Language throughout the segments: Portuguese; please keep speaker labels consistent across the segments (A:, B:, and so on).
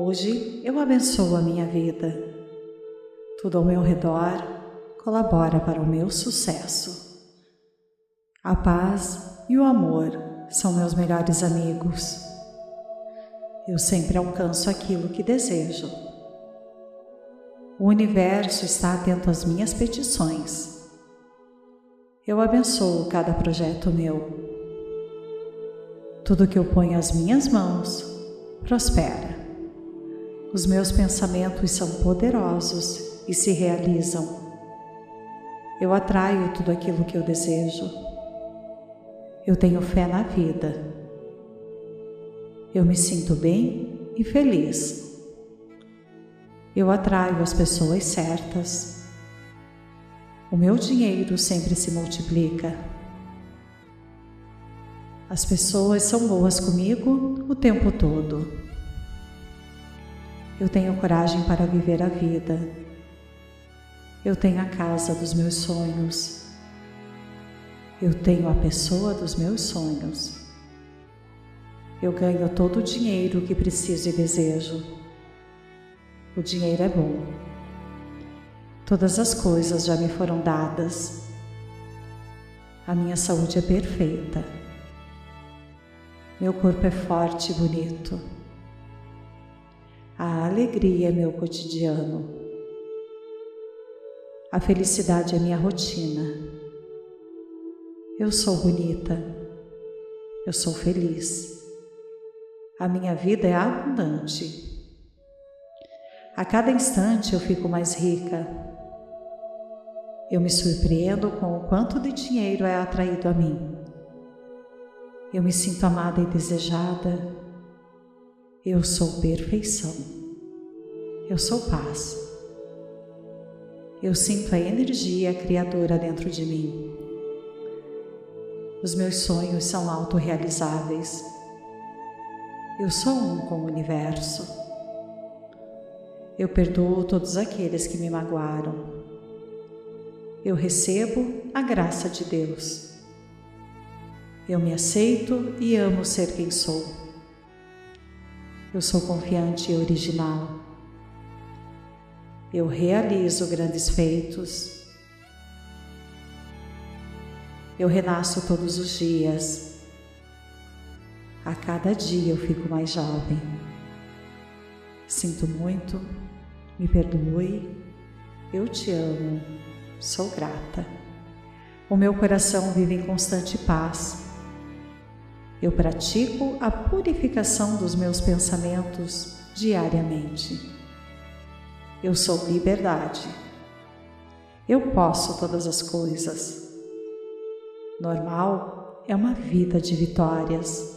A: Hoje eu abençoo a minha vida. Tudo ao meu redor colabora para o meu sucesso. A paz e o amor são meus melhores amigos. Eu sempre alcanço aquilo que desejo. O universo está atento às minhas petições. Eu abençoo cada projeto meu. Tudo que eu ponho às minhas mãos prospera. Os meus pensamentos são poderosos e se realizam. Eu atraio tudo aquilo que eu desejo. Eu tenho fé na vida. Eu me sinto bem e feliz. Eu atraio as pessoas certas. O meu dinheiro sempre se multiplica. As pessoas são boas comigo o tempo todo. Eu tenho coragem para viver a vida. Eu tenho a casa dos meus sonhos. Eu tenho a pessoa dos meus sonhos. Eu ganho todo o dinheiro que preciso e desejo. O dinheiro é bom. Todas as coisas já me foram dadas. A minha saúde é perfeita. Meu corpo é forte e bonito. A alegria é meu cotidiano. A felicidade é minha rotina. Eu sou bonita. Eu sou feliz. A minha vida é abundante. A cada instante eu fico mais rica. Eu me surpreendo com o quanto de dinheiro é atraído a mim. Eu me sinto amada e desejada. Eu sou perfeição. Eu sou paz. Eu sinto a energia criadora dentro de mim. Os meus sonhos são autorrealizáveis. Eu sou um com o universo. Eu perdoo todos aqueles que me magoaram. Eu recebo a graça de Deus. Eu me aceito e amo ser quem sou. Eu sou confiante e original. Eu realizo grandes feitos. Eu renasço todos os dias. A cada dia eu fico mais jovem. Sinto muito, me perdoe, eu te amo, sou grata. O meu coração vive em constante paz eu pratico a purificação dos meus pensamentos diariamente. Eu sou liberdade. Eu posso todas as coisas. Normal é uma vida de vitórias.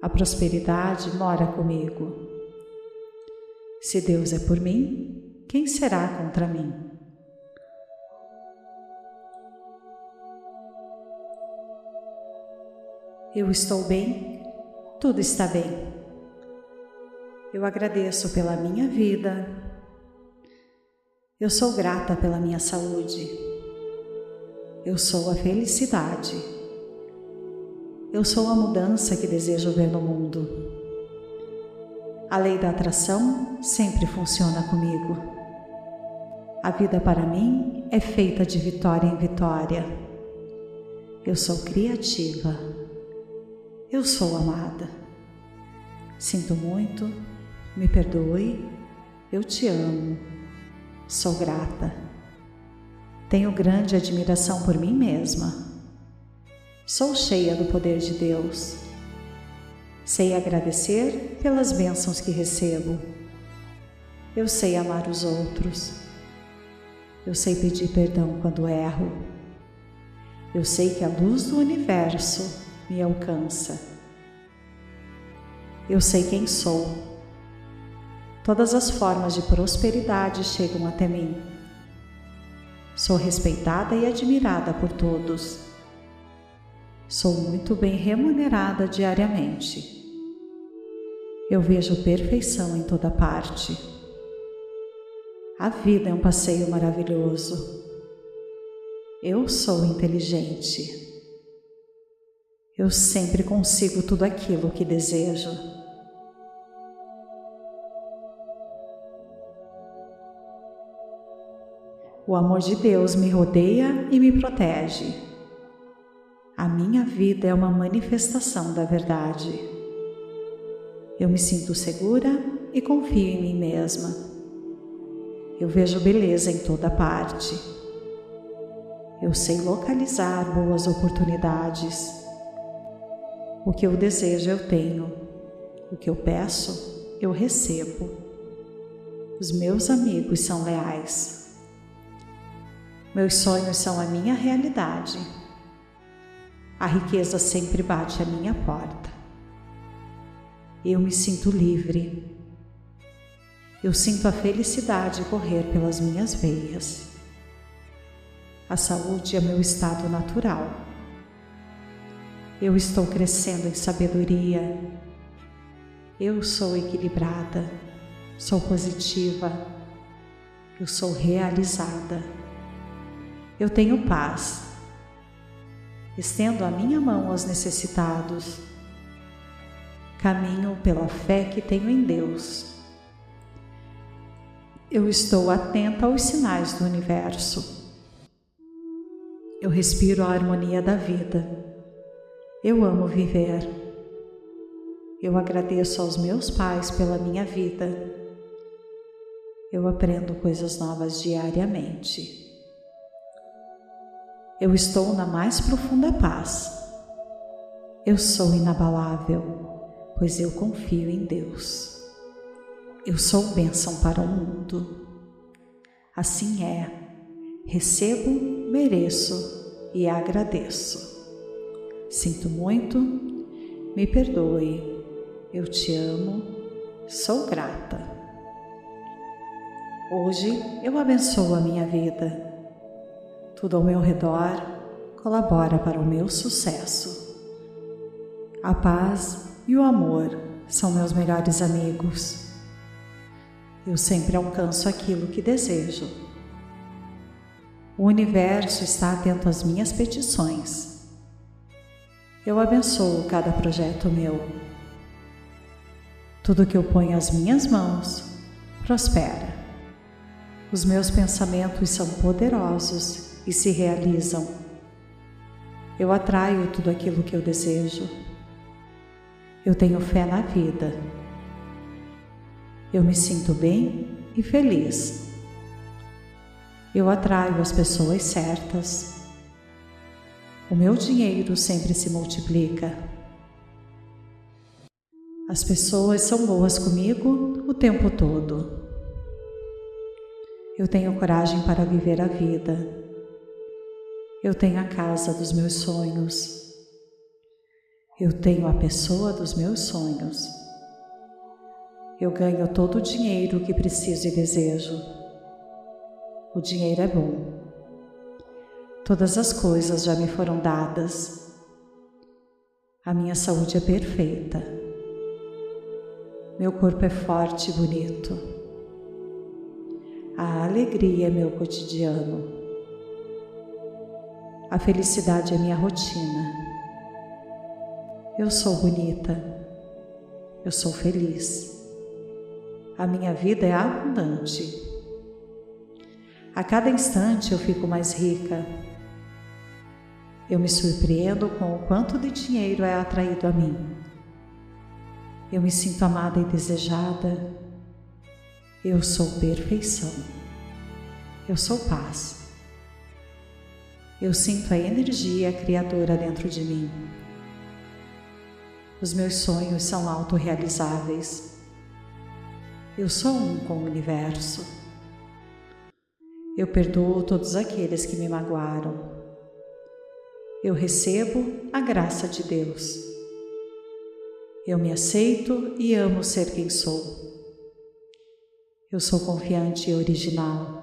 A: A prosperidade mora comigo. Se Deus é por mim, quem será contra mim? Eu estou bem, tudo está bem. Eu agradeço pela minha vida. Eu sou grata pela minha saúde. Eu sou a felicidade. Eu sou a mudança que desejo ver no mundo. A lei da atração sempre funciona comigo. A vida para mim é feita de vitória em vitória. Eu sou criativa. Eu sou amada. Sinto muito, me perdoe, eu te amo, sou grata. Tenho grande admiração por mim mesma. Sou cheia do poder de Deus. Sei agradecer pelas bênçãos que recebo. Eu sei amar os outros. Eu sei pedir perdão quando erro. Eu sei que a luz do universo me alcança. Eu sei quem sou. Todas as formas de prosperidade chegam até mim. Sou respeitada e admirada por todos. Sou muito bem remunerada diariamente. Eu vejo perfeição em toda parte. A vida é um passeio maravilhoso. Eu sou inteligente eu sempre consigo tudo aquilo que desejo. O amor de Deus me rodeia e me protege. A minha vida é uma manifestação da verdade. Eu me sinto segura e confio em mim mesma. Eu vejo beleza em toda parte. Eu sei localizar boas oportunidades o que eu desejo eu tenho. O que eu peço eu recebo. Os meus amigos são leais. Meus sonhos são a minha realidade. A riqueza sempre bate à minha porta. Eu me sinto livre. Eu sinto a felicidade correr pelas minhas veias. A saúde é meu estado natural. Eu estou crescendo em sabedoria. Eu sou equilibrada, sou positiva, eu sou realizada. Eu tenho paz. Estendo a minha mão aos necessitados. Caminho pela fé que tenho em Deus eu estou atenta aos sinais do universo. Eu respiro a harmonia da vida. Eu amo viver. Eu agradeço aos meus pais pela minha vida. Eu aprendo coisas novas diariamente. Eu estou na mais profunda paz. Eu sou inabalável, pois eu confio em Deus. Eu sou bênção para o mundo. Assim é. Recebo, mereço e agradeço. Sinto muito, me perdoe. Eu te amo, sou grata. Hoje eu abençoo a minha vida. Tudo ao meu redor colabora para o meu sucesso. A paz e o amor são meus melhores amigos. Eu sempre alcanço aquilo que desejo. O universo está atento às minhas petições. Eu abençoo cada projeto meu. Tudo que eu ponho às minhas mãos prospera. Os meus pensamentos são poderosos e se realizam. Eu atraio tudo aquilo que eu desejo. Eu tenho fé na vida eu me sinto bem e feliz. Eu atraio as pessoas certas. O meu dinheiro sempre se multiplica. As pessoas são boas comigo o tempo todo. Eu tenho coragem para viver a vida. Eu tenho a casa dos meus sonhos. Eu tenho a pessoa dos meus sonhos. Eu ganho todo o dinheiro que preciso e desejo. O dinheiro é bom. Todas as coisas já me foram dadas. A minha saúde é perfeita. Meu corpo é forte e bonito. A alegria é meu cotidiano. A felicidade é minha rotina. Eu sou bonita. Eu sou feliz. A minha vida é abundante. A cada instante eu fico mais rica. Eu me surpreendo com o quanto de dinheiro é atraído a mim. Eu me sinto amada e desejada. Eu sou perfeição. Eu sou paz. Eu sinto a energia criadora dentro de mim. Os meus sonhos são autorrealizáveis. Eu sou um com o universo. Eu perdoo todos aqueles que me magoaram. Eu recebo a graça de Deus. Eu me aceito e amo ser quem sou. Eu sou confiante e original.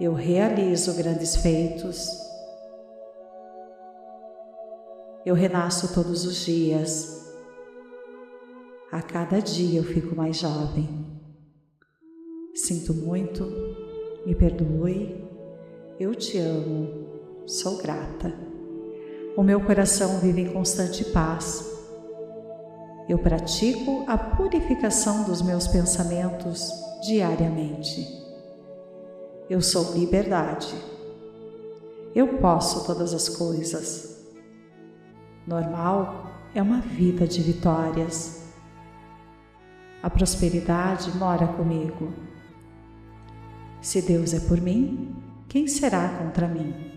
A: Eu realizo grandes feitos. Eu renasço todos os dias a cada dia eu fico mais jovem. Sinto muito, me perdoe, eu te amo, sou grata. O meu coração vive em constante paz. Eu pratico a purificação dos meus pensamentos diariamente. Eu sou liberdade. Eu posso todas as coisas. Normal é uma vida de vitórias. A prosperidade mora comigo. Se Deus é por mim, quem será contra mim?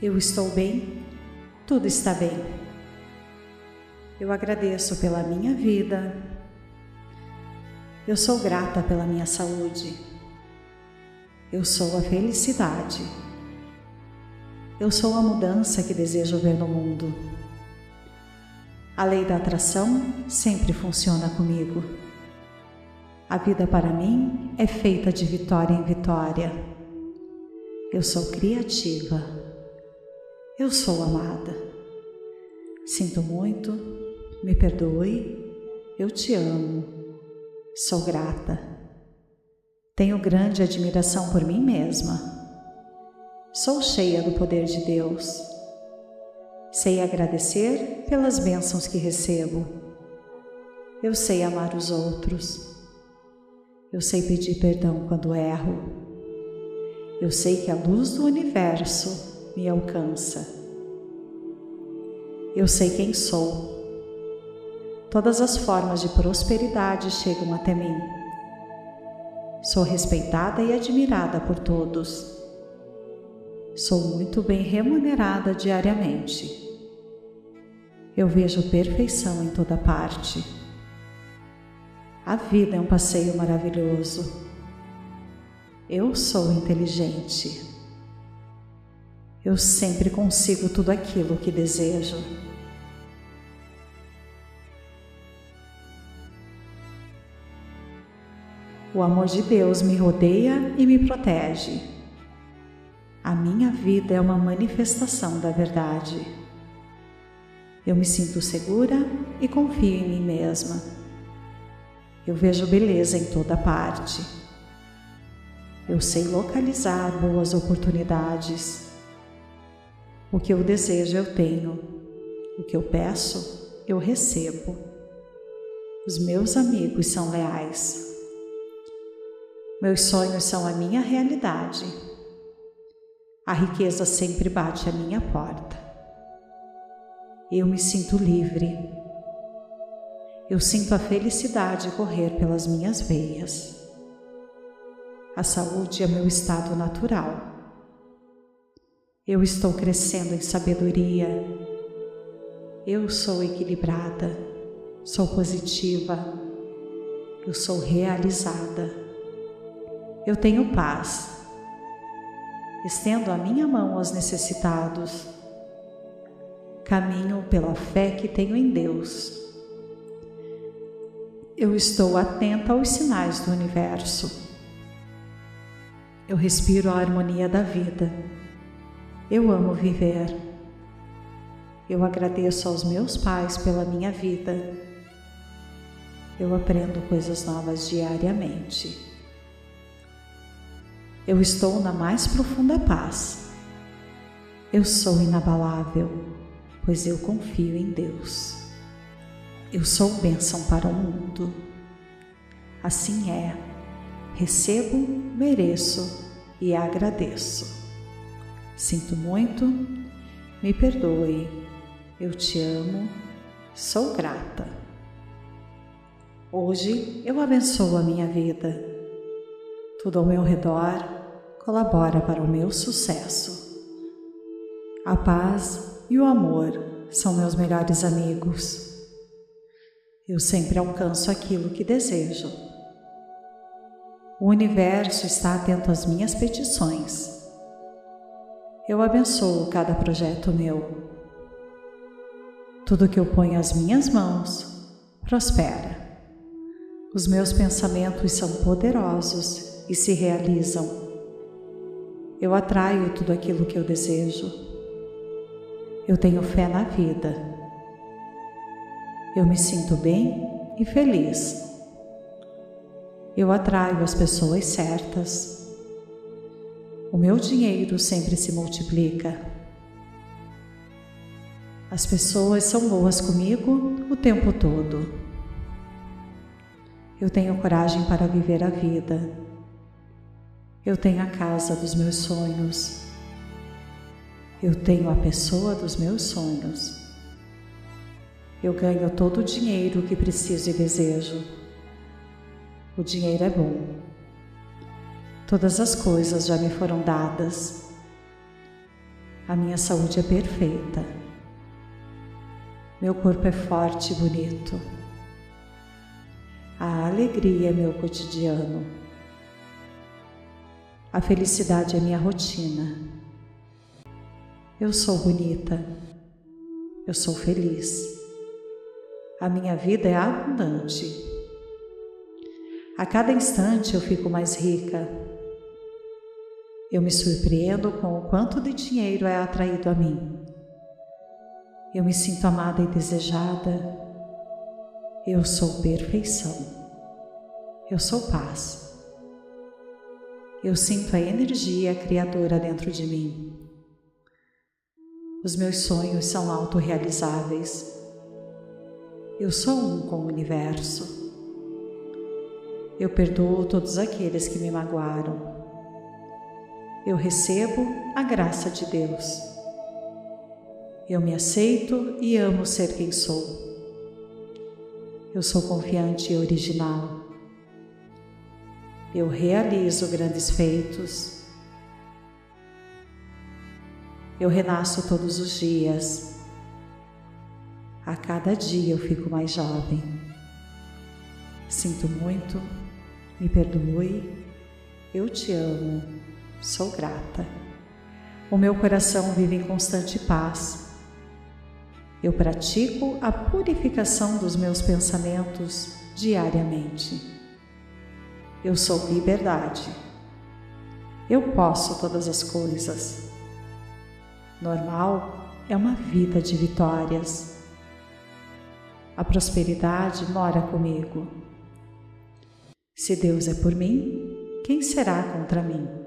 A: Eu estou bem, tudo está bem. Eu agradeço pela minha vida. Eu sou grata pela minha saúde. Eu sou a felicidade. Eu sou a mudança que desejo ver no mundo. A lei da atração sempre funciona comigo. A vida para mim é feita de vitória em vitória. Eu sou criativa. Eu sou amada. Sinto muito, me perdoe, eu te amo, sou grata. Tenho grande admiração por mim mesma. Sou cheia do poder de Deus. Sei agradecer pelas bênçãos que recebo. Eu sei amar os outros. Eu sei pedir perdão quando erro. Eu sei que a luz do universo me alcança. Eu sei quem sou Todas as formas de prosperidade chegam até mim. Sou respeitada e admirada por todos. Sou muito bem remunerada diariamente. Eu vejo perfeição em toda parte. A vida é um passeio maravilhoso. Eu sou inteligente. Eu sempre consigo tudo aquilo que desejo. O amor de Deus me rodeia e me protege. A minha vida é uma manifestação da verdade. Eu me sinto segura e confio em mim mesma. Eu vejo beleza em toda parte. Eu sei localizar boas oportunidades. O que eu desejo eu tenho. O que eu peço eu recebo. Os meus amigos são leais. Meus sonhos são a minha realidade. A riqueza sempre bate à minha porta. Eu me sinto livre. Eu sinto a felicidade correr pelas minhas veias. A saúde é meu estado natural. Eu estou crescendo em sabedoria. Eu sou equilibrada. Sou positiva. Eu sou realizada eu tenho paz. Estendo a minha mão aos necessitados. Caminho pela fé que tenho em Deus. Eu estou atenta aos sinais do universo. Eu respiro a harmonia da vida. Eu amo viver. Eu agradeço aos meus pais pela minha vida. Eu aprendo coisas novas diariamente. Eu estou na mais profunda paz. Eu sou inabalável, pois eu confio em Deus. Eu sou bênção para o mundo. Assim é. Recebo, mereço e agradeço. Sinto muito, me perdoe. Eu te amo, sou grata. Hoje eu abençoo a minha vida. Tudo ao meu redor colabora para o meu sucesso. A paz e o amor são meus melhores amigos. Eu sempre alcanço aquilo que desejo. O universo está atento às minhas petições. Eu abençoo cada projeto meu. Tudo que eu ponho às minhas mãos prospera. Os meus pensamentos são poderosos e se realizam eu atraio tudo aquilo que eu desejo. Eu tenho fé na vida. Eu me sinto bem e feliz. Eu atraio as pessoas certas. O meu dinheiro sempre se multiplica. As pessoas são boas comigo o tempo todo. Eu tenho coragem para viver a vida. Eu tenho a casa dos meus sonhos. Eu tenho a pessoa dos meus sonhos. Eu ganho todo o dinheiro que preciso e desejo. O dinheiro é bom. Todas as coisas já me foram dadas. A minha saúde é perfeita. Meu corpo é forte e bonito. A alegria é meu cotidiano. A felicidade é minha rotina. Eu sou bonita. Eu sou feliz. A minha vida é abundante. A cada instante eu fico mais rica. Eu me surpreendo com o quanto de dinheiro é atraído a mim. Eu me sinto amada e desejada. Eu sou perfeição. Eu sou paz. Eu sinto a energia criadora dentro de mim. Os meus sonhos são autorrealizáveis. Eu sou um com o universo. Eu perdoo todos aqueles que me magoaram. Eu recebo a graça de Deus. Eu me aceito e amo ser quem sou. Eu sou confiante e original. Eu realizo grandes feitos. Eu renasço todos os dias. A cada dia eu fico mais jovem. Sinto muito, me perdoe, eu te amo, sou grata. O meu coração vive em constante paz. Eu pratico a purificação dos meus pensamentos diariamente. Eu sou liberdade. Eu posso todas as coisas. Normal é uma vida de vitórias. A prosperidade mora comigo. Se Deus é por mim, quem será contra mim?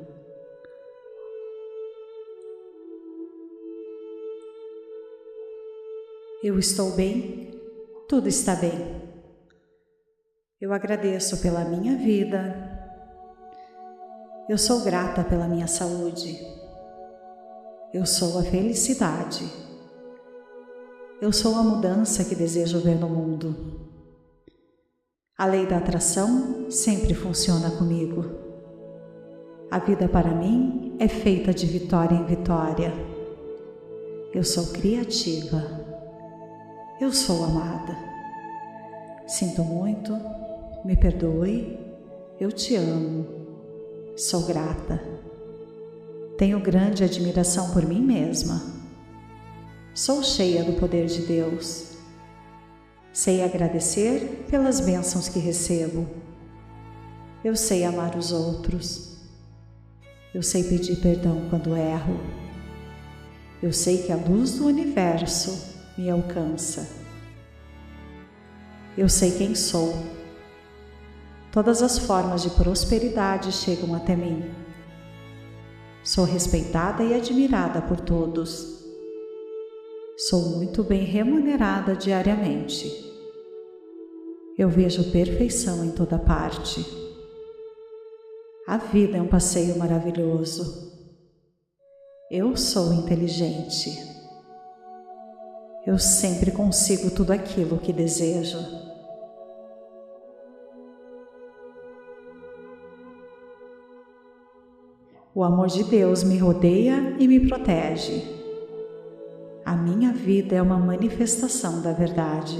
A: Eu estou bem, tudo está bem. Eu agradeço pela minha vida. Eu sou grata pela minha saúde. Eu sou a felicidade. Eu sou a mudança que desejo ver no mundo. A lei da atração sempre funciona comigo. A vida para mim é feita de vitória em vitória. Eu sou criativa. Eu sou amada. Sinto muito, me perdoe, eu te amo. Sou grata. Tenho grande admiração por mim mesma Sou cheia do poder de Deus. Sei agradecer pelas bênçãos que recebo. Eu sei amar os outros. Eu sei pedir perdão quando erro. Eu sei que a luz do universo me alcança. Eu sei quem sou. Todas as formas de prosperidade chegam até mim. Sou respeitada e admirada por todos. Sou muito bem remunerada diariamente. Eu vejo perfeição em toda parte. A vida é um passeio maravilhoso. Eu sou inteligente. Eu sempre consigo tudo aquilo que desejo. O amor de Deus me rodeia e me protege. A minha vida é uma manifestação da verdade.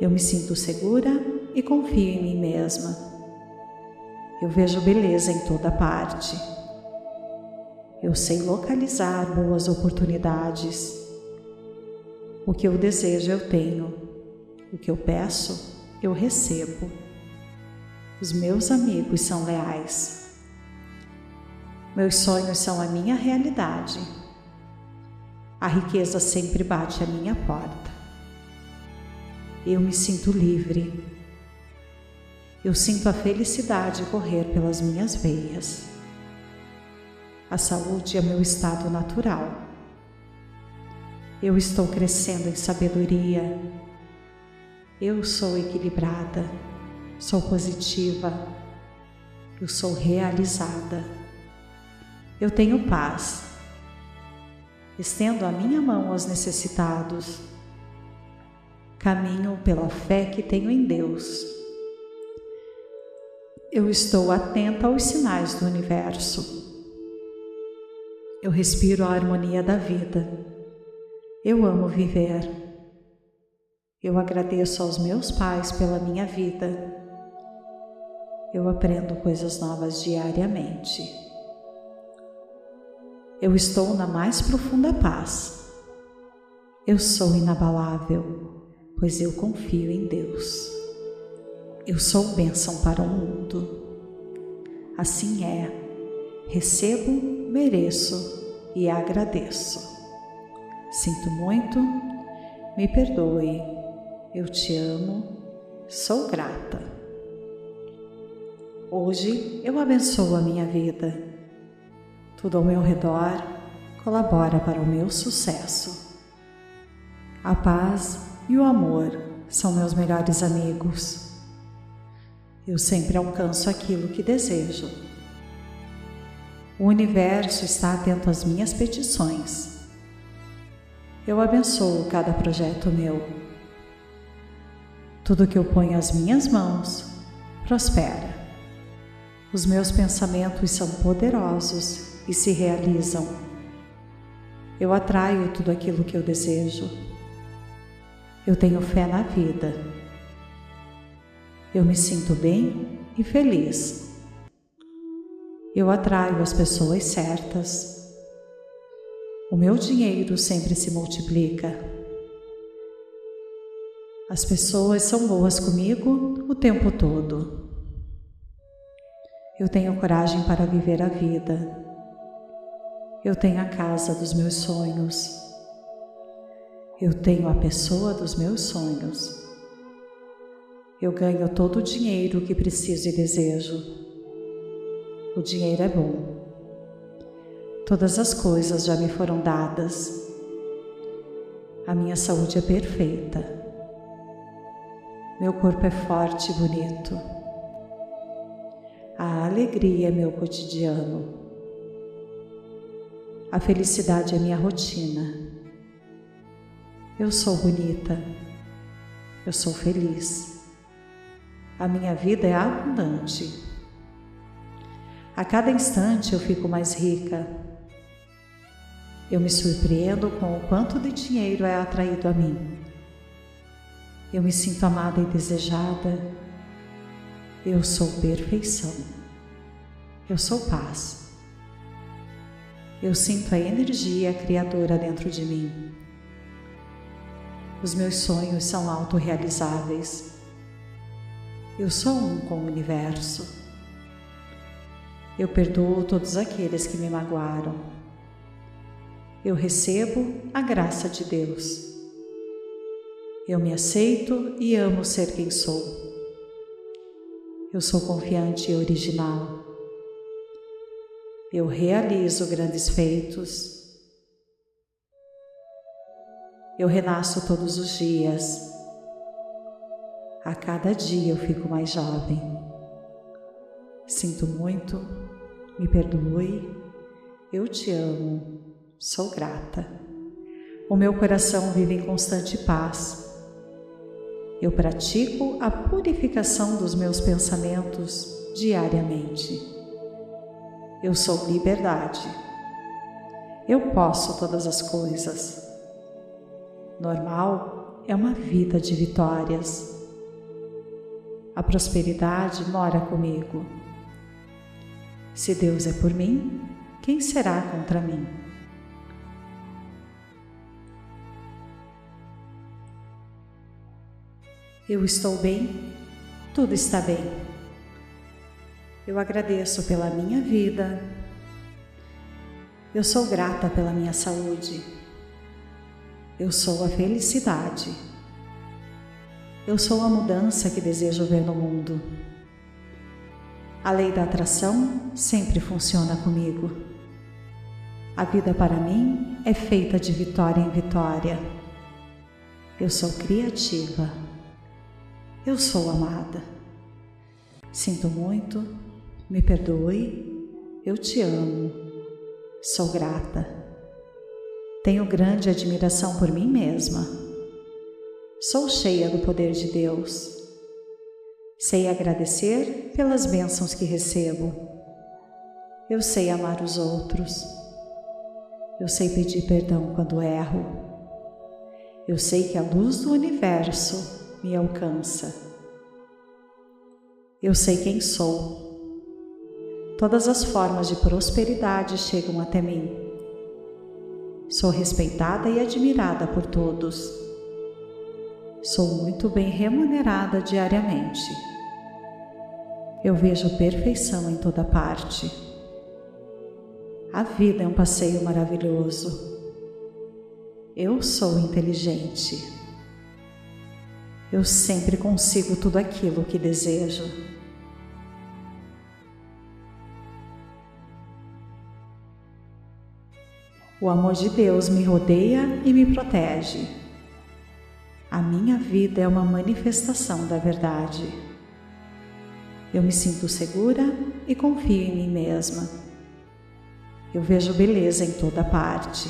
A: Eu me sinto segura e confio em mim mesma. Eu vejo beleza em toda parte. Eu sei localizar boas oportunidades. O que eu desejo eu tenho. O que eu peço eu recebo. Os meus amigos são leais. Meus sonhos são a minha realidade a riqueza sempre bate à minha porta. Eu me sinto livre. Eu sinto a felicidade correr pelas minhas veias. A saúde é meu estado natural. Eu estou crescendo em sabedoria. Eu sou equilibrada. sou positiva, eu sou realizada, eu tenho paz. Estendo a minha mão aos necessitados, caminho pela fé que tenho em Deus. Eu estou atenta aos sinais do universo. Eu respiro a harmonia da vida. Eu amo viver. Eu agradeço aos meus pais pela minha vida. Eu aprendo coisas novas diariamente. Eu estou na mais profunda paz. Eu sou inabalável, pois eu confio em Deus. Eu sou bênção para o mundo. Assim é. Recebo, mereço e agradeço. Sinto muito, me perdoe eu te amo, sou grata. Hoje eu abençoo a minha vida. Tudo ao meu redor colabora para o meu sucesso. A paz e o amor são meus melhores amigos. Eu sempre alcanço aquilo que desejo. O universo está atento às minhas petições. Eu abençoo cada projeto meu tudo que eu ponho as minhas mãos prospera. Os meus pensamentos são poderosos e se realizam. Eu atraio tudo aquilo que eu desejo. Eu tenho fé na vida. Eu me sinto bem e feliz. Eu atraio as pessoas certas. O meu dinheiro sempre se multiplica. As pessoas são boas comigo o tempo todo. Eu tenho coragem para viver a vida. Eu tenho a casa dos meus sonhos. Eu tenho a pessoa dos meus sonhos. Eu ganho todo o dinheiro que preciso e desejo. O dinheiro é bom. Todas as coisas já me foram dadas. A minha saúde é perfeita. Meu corpo é forte e bonito. A alegria é meu cotidiano. A felicidade é minha rotina. Eu sou bonita. Eu sou feliz. A minha vida é abundante. A cada instante eu fico mais rica. Eu me surpreendo com o quanto de dinheiro é atraído a mim. Eu me sinto amada e desejada. Eu sou perfeição. Eu sou paz. Eu sinto a energia criadora dentro de mim. Os meus sonhos são autorrealizáveis. Eu sou um com o universo. Eu perdoo todos aqueles que me magoaram. Eu recebo a graça de Deus. Eu me aceito e amo ser quem sou. Eu sou confiante e original. Eu realizo grandes feitos. Eu renasço todos os dias. A cada dia eu fico mais jovem. Sinto muito, me perdoe, eu te amo, sou grata. O meu coração vive em constante paz eu pratico a purificação dos meus pensamentos diariamente. Eu sou liberdade. Eu posso todas as coisas. Normal é uma vida de vitórias. A prosperidade mora comigo. Se Deus é por mim, quem será contra mim? Eu estou bem, tudo está bem. Eu agradeço pela minha vida. Eu sou grata pela minha saúde. Eu sou a felicidade. Eu sou a mudança que desejo ver no mundo. A lei da atração sempre funciona comigo. A vida para mim é feita de vitória em vitória. Eu sou criativa. Eu sou amada. Sinto muito, me perdoe, eu te amo, sou grata. Tenho grande admiração por mim mesma. Sou cheia do poder de Deus. Sei agradecer pelas bênçãos que recebo. Eu sei amar os outros. Eu sei pedir perdão quando erro. Eu sei que a luz do universo me alcança. Eu sei quem sou. Todas as formas de prosperidade chegam até mim. Sou respeitada e admirada por todos. Sou muito bem remunerada diariamente. Eu vejo perfeição em toda parte. A vida é um passeio maravilhoso. Eu sou inteligente. Eu sempre consigo tudo aquilo que desejo. O amor de Deus me rodeia e me protege. A minha vida é uma manifestação da verdade. Eu me sinto segura e confio em mim mesma. Eu vejo beleza em toda parte.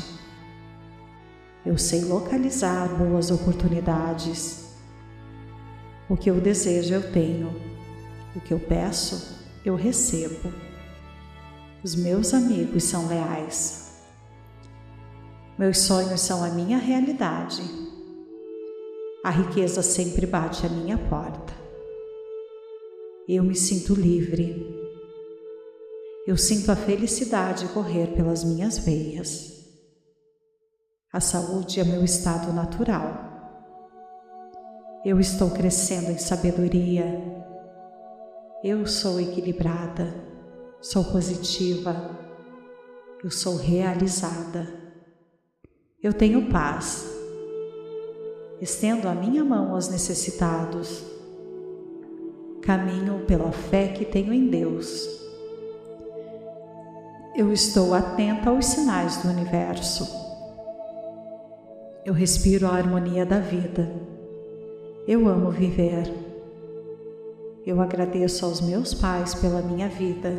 A: Eu sei localizar boas oportunidades. O que eu desejo, eu tenho. O que eu peço, eu recebo. Os meus amigos são leais. Meus sonhos são a minha realidade. A riqueza sempre bate à minha porta. Eu me sinto livre. Eu sinto a felicidade correr pelas minhas veias. A saúde é meu estado natural. Eu estou crescendo em sabedoria. Eu sou equilibrada. Sou positiva. Eu sou realizada. Eu tenho paz. Estendo a minha mão aos necessitados. Caminho pela fé que tenho em Deus. Eu estou atenta aos sinais do universo. Eu respiro a harmonia da vida. Eu amo viver. Eu agradeço aos meus pais pela minha vida.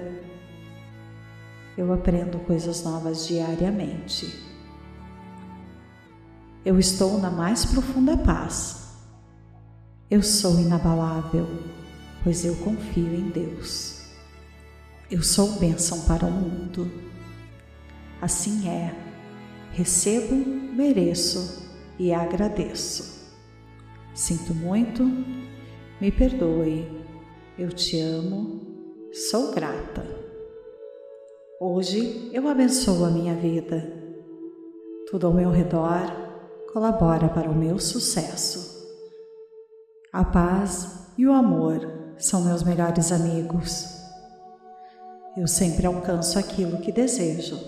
A: Eu aprendo coisas novas diariamente. Eu estou na mais profunda paz. Eu sou inabalável, pois eu confio em Deus. Eu sou bênção para o mundo. Assim é. Recebo, mereço e agradeço. Sinto muito, me perdoe. Eu te amo, sou grata. Hoje eu abençoo a minha vida. Tudo ao meu redor colabora para o meu sucesso. A paz e o amor são meus melhores amigos. Eu sempre alcanço aquilo que desejo.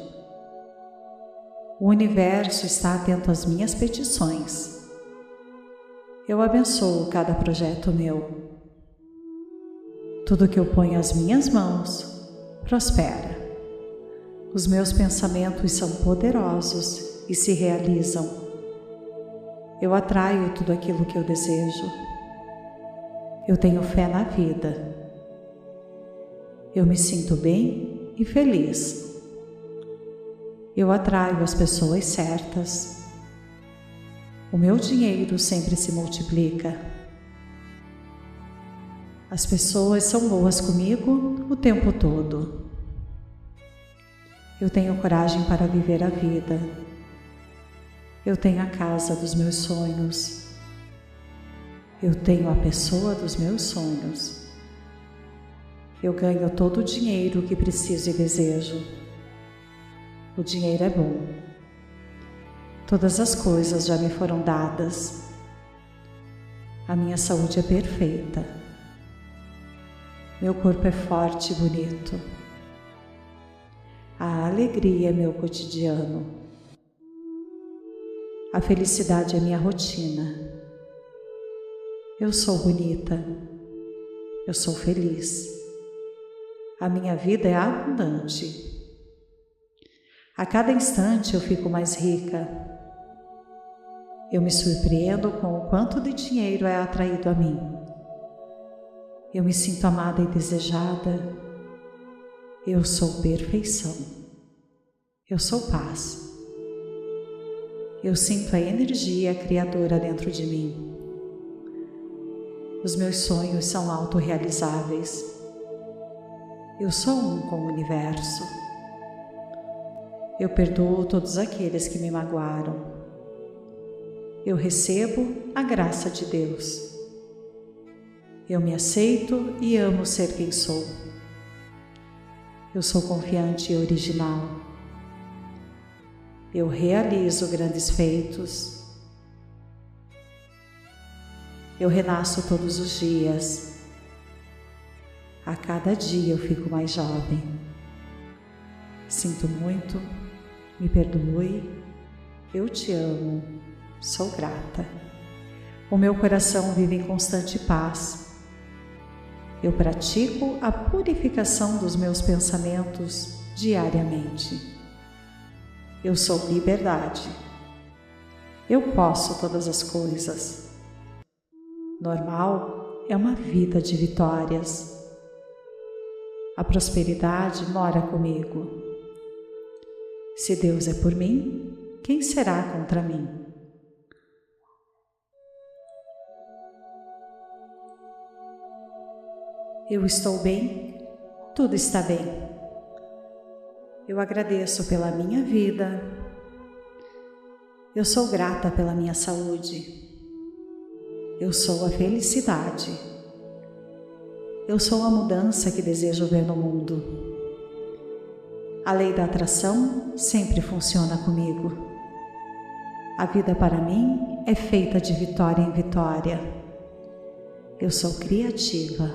A: O universo está atento às minhas petições. Eu abençoo cada projeto meu. Tudo que eu ponho às minhas mãos prospera. Os meus pensamentos são poderosos e se realizam eu atraio tudo aquilo que eu desejo. Eu tenho fé na vida. Eu me sinto bem e feliz. Eu atraio as pessoas certas. O meu dinheiro sempre se multiplica. As pessoas são boas comigo o tempo todo. Eu tenho coragem para viver a vida eu tenho a casa dos meus sonhos. Eu tenho a pessoa dos meus sonhos. Eu ganho todo o dinheiro que preciso e desejo. O dinheiro é bom. Todas as coisas já me foram dadas. A minha saúde é perfeita. Meu corpo é forte e bonito. A alegria é meu cotidiano. A felicidade é minha rotina. Eu sou bonita. Eu sou feliz. A minha vida é abundante. A cada instante eu fico mais rica. Eu me surpreendo com o quanto de dinheiro é atraído a mim. Eu me sinto amada e desejada. Eu sou perfeição. Eu sou paz. Eu sinto a energia criadora dentro de mim. Os meus sonhos são autorrealizáveis. Eu sou um com o universo. Eu perdoo todos aqueles que me magoaram. Eu recebo a graça de Deus. Eu me aceito e amo ser quem sou. Eu sou confiante e original. Eu realizo grandes feitos. Eu renasço todos os dias. A cada dia eu fico mais jovem. Sinto muito, me perdoe, eu te amo, sou grata. O meu coração vive em constante paz eu pratico a purificação dos meus pensamentos diariamente. Eu sou liberdade. Eu posso todas as coisas. Normal é uma vida de vitórias. A prosperidade mora comigo. Se Deus é por mim, quem será contra mim? Eu estou bem, tudo está bem. Eu agradeço pela minha vida. Eu sou grata pela minha saúde. Eu sou a felicidade. Eu sou a mudança que desejo ver no mundo. A lei da atração sempre funciona comigo. A vida para mim é feita de vitória em vitória. Eu sou criativa.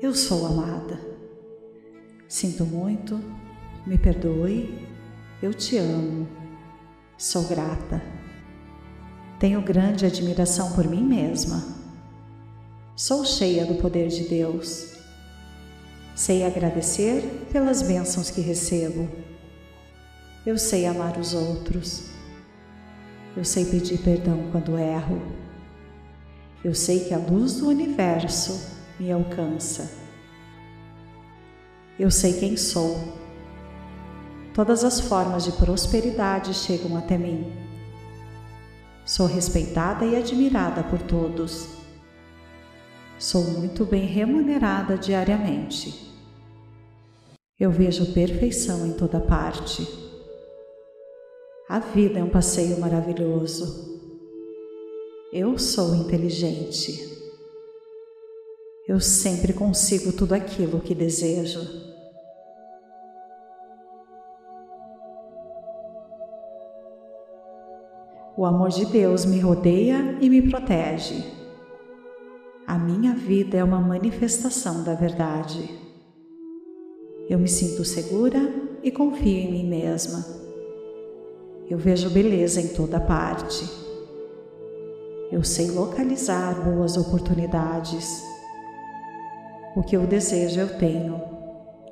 A: Eu sou amada. Sinto muito, me perdoe, eu te amo, sou grata. Tenho grande admiração por mim mesma. Sou cheia do poder de Deus. Sei agradecer pelas bênçãos que recebo. Eu sei amar os outros. Eu sei pedir perdão quando erro. Eu sei que a luz do universo me alcança. Eu sei quem sou. Todas as formas de prosperidade chegam até mim. Sou respeitada e admirada por todos. Sou muito bem remunerada diariamente. Eu vejo perfeição em toda parte. A vida é um passeio maravilhoso. Eu sou inteligente. Eu sempre consigo tudo aquilo que desejo. O amor de Deus me rodeia e me protege. A minha vida é uma manifestação da verdade. Eu me sinto segura e confio em mim mesma. Eu vejo beleza em toda parte. Eu sei localizar boas oportunidades. O que eu desejo eu tenho,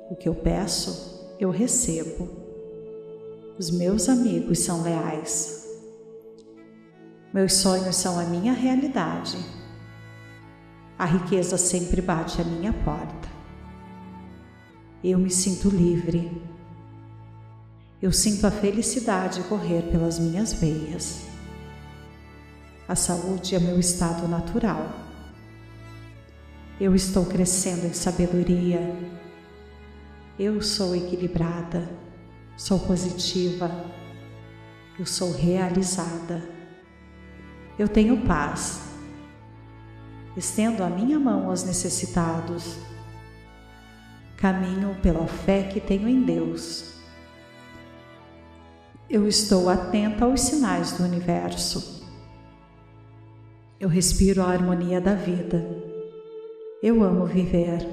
A: o que eu peço eu recebo. Os meus amigos são leais. Meus sonhos são a minha realidade. A riqueza sempre bate à minha porta. Eu me sinto livre. Eu sinto a felicidade correr pelas minhas veias. A saúde é meu estado natural. Eu estou crescendo em sabedoria. Eu sou equilibrada, sou positiva, eu sou realizada. Eu tenho paz. Estendo a minha mão aos necessitados. Caminho pela fé que tenho em Deus. Eu estou atenta aos sinais do universo. Eu respiro a harmonia da vida. Eu amo viver.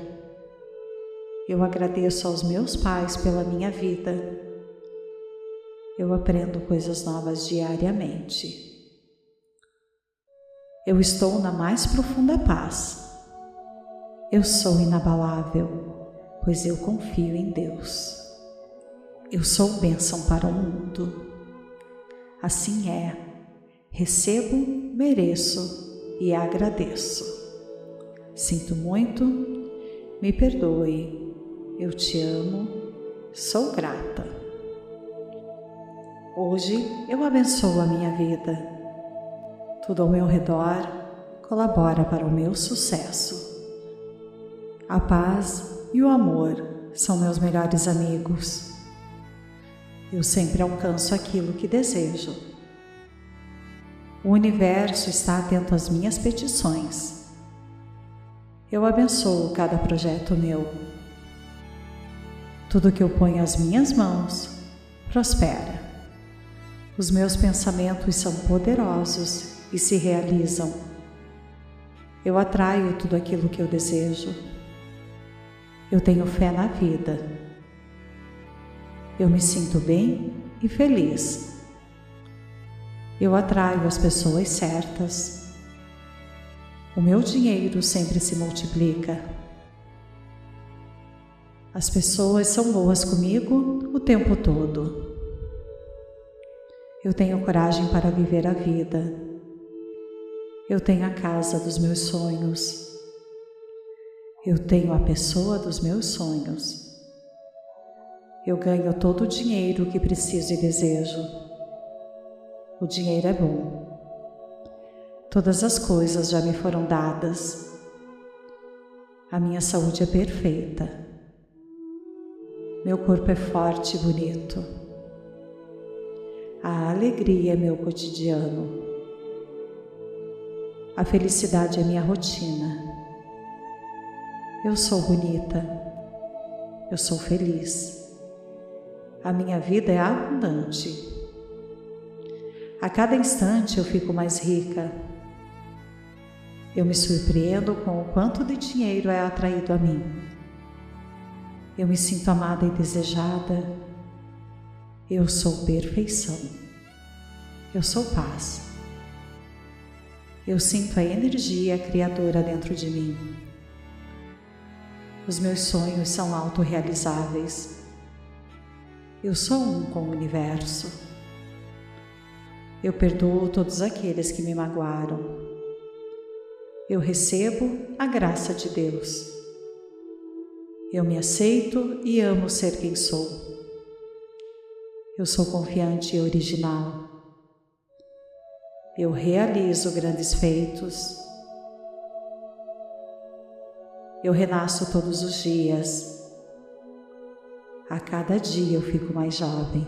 A: Eu agradeço aos meus pais pela minha vida. Eu aprendo coisas novas diariamente. Eu estou na mais profunda paz. Eu sou inabalável, pois eu confio em Deus. Eu sou bênção para o mundo. Assim é. Recebo, mereço e agradeço. Sinto muito, me perdoe, eu te amo, sou grata. Hoje eu abençoo a minha vida. Tudo ao meu redor colabora para o meu sucesso. A paz e o amor são meus melhores amigos. Eu sempre alcanço aquilo que desejo. O universo está atento às minhas petições. Eu abençoo cada projeto meu. Tudo que eu ponho às minhas mãos prospera. Os meus pensamentos são poderosos e se realizam. Eu atraio tudo aquilo que eu desejo. Eu tenho fé na vida. Eu me sinto bem e feliz. Eu atraio as pessoas certas. O meu dinheiro sempre se multiplica. As pessoas são boas comigo o tempo todo. Eu tenho coragem para viver a vida. Eu tenho a casa dos meus sonhos. Eu tenho a pessoa dos meus sonhos. Eu ganho todo o dinheiro que preciso e desejo. O dinheiro é bom. Todas as coisas já me foram dadas. A minha saúde é perfeita. Meu corpo é forte e bonito. A alegria é meu cotidiano. A felicidade é minha rotina. Eu sou bonita. Eu sou feliz. A minha vida é abundante. A cada instante eu fico mais rica. Eu me surpreendo com o quanto de dinheiro é atraído a mim. Eu me sinto amada e desejada. Eu sou perfeição. Eu sou paz. Eu sinto a energia criadora dentro de mim. Os meus sonhos são autorrealizáveis. Eu sou um com o universo. Eu perdoo todos aqueles que me magoaram. Eu recebo a graça de Deus. Eu me aceito e amo ser quem sou. Eu sou confiante e original. Eu realizo grandes feitos. Eu renasço todos os dias. A cada dia eu fico mais jovem.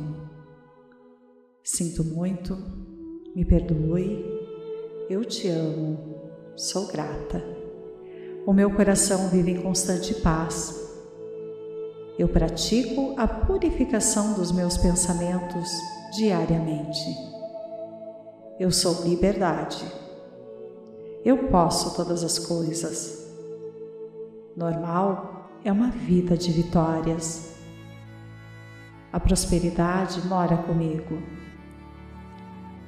A: Sinto muito, me perdoe, eu te amo, sou grata. O meu coração vive em constante paz. Eu pratico a purificação dos meus pensamentos diariamente. Eu sou liberdade. Eu posso todas as coisas. Normal é uma vida de vitórias. A prosperidade mora comigo.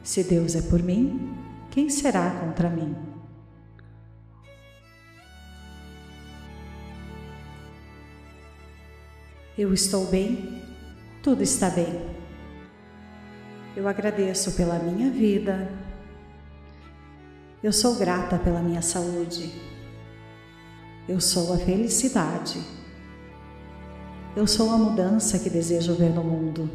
A: Se Deus é por mim, quem será contra mim? Eu estou bem, tudo está bem. Eu agradeço pela minha vida. Eu sou grata pela minha saúde. Eu sou a felicidade. Eu sou a mudança que desejo ver no mundo.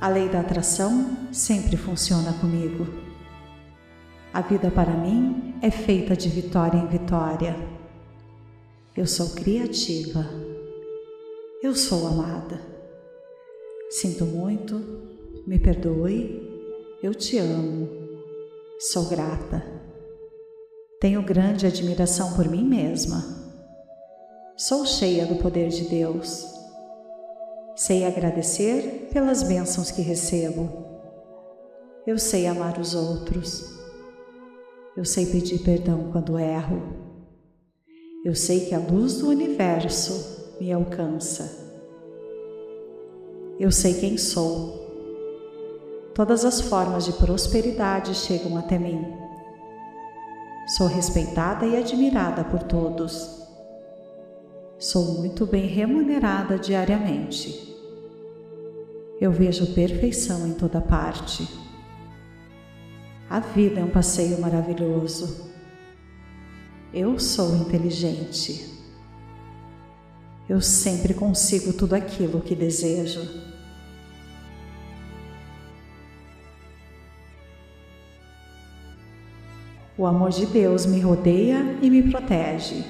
A: A lei da atração sempre funciona comigo. A vida para mim é feita de vitória em vitória. Eu sou criativa. Eu sou amada. Sinto muito, me perdoe, eu te amo, sou grata. Tenho grande admiração por mim mesma. Sou cheia do poder de Deus. Sei agradecer pelas bênçãos que recebo. Eu sei amar os outros. Eu sei pedir perdão quando erro. Eu sei que a luz do universo me alcança. Eu sei quem sou. Todas as formas de prosperidade chegam até mim. Sou respeitada e admirada por todos. Sou muito bem remunerada diariamente. Eu vejo perfeição em toda parte. A vida é um passeio maravilhoso. Eu sou inteligente. Eu sempre consigo tudo aquilo que desejo. O amor de Deus me rodeia e me protege.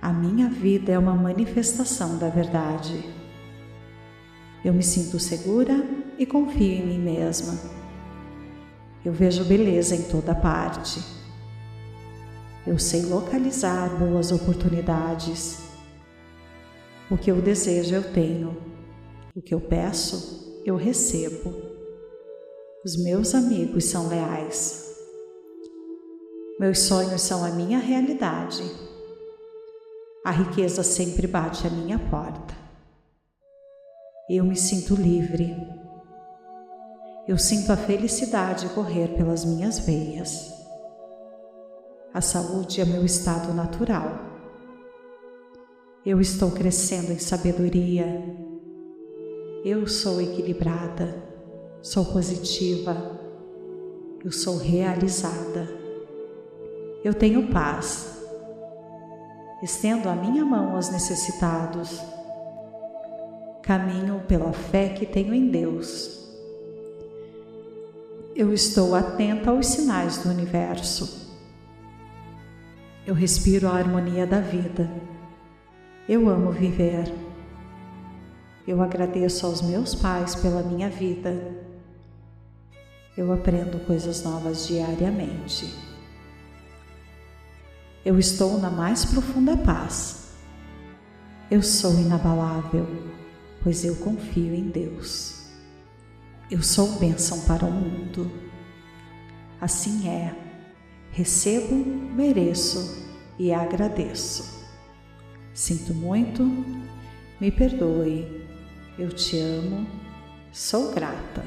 A: A minha vida é uma manifestação da verdade. Eu me sinto segura e confio em mim mesma. Eu vejo beleza em toda parte. Eu sei localizar boas oportunidades. O que eu desejo, eu tenho. O que eu peço, eu recebo. Os meus amigos são leais. Meus sonhos são a minha realidade. A riqueza sempre bate à minha porta. Eu me sinto livre. Eu sinto a felicidade correr pelas minhas veias. A saúde é meu estado natural. Eu estou crescendo em sabedoria. Eu sou equilibrada, sou positiva, eu sou realizada. Eu tenho paz. Estendo a minha mão aos necessitados caminho pela fé que tenho em Deus. Eu estou atenta aos sinais do universo. Eu respiro a harmonia da vida. Eu amo viver. Eu agradeço aos meus pais pela minha vida. Eu aprendo coisas novas diariamente. Eu estou na mais profunda paz. Eu sou inabalável pois eu confio em Deus. Eu sou bênção para o mundo. Assim é, recebo, mereço e agradeço. Sinto muito, me perdoe, eu te amo, sou grata.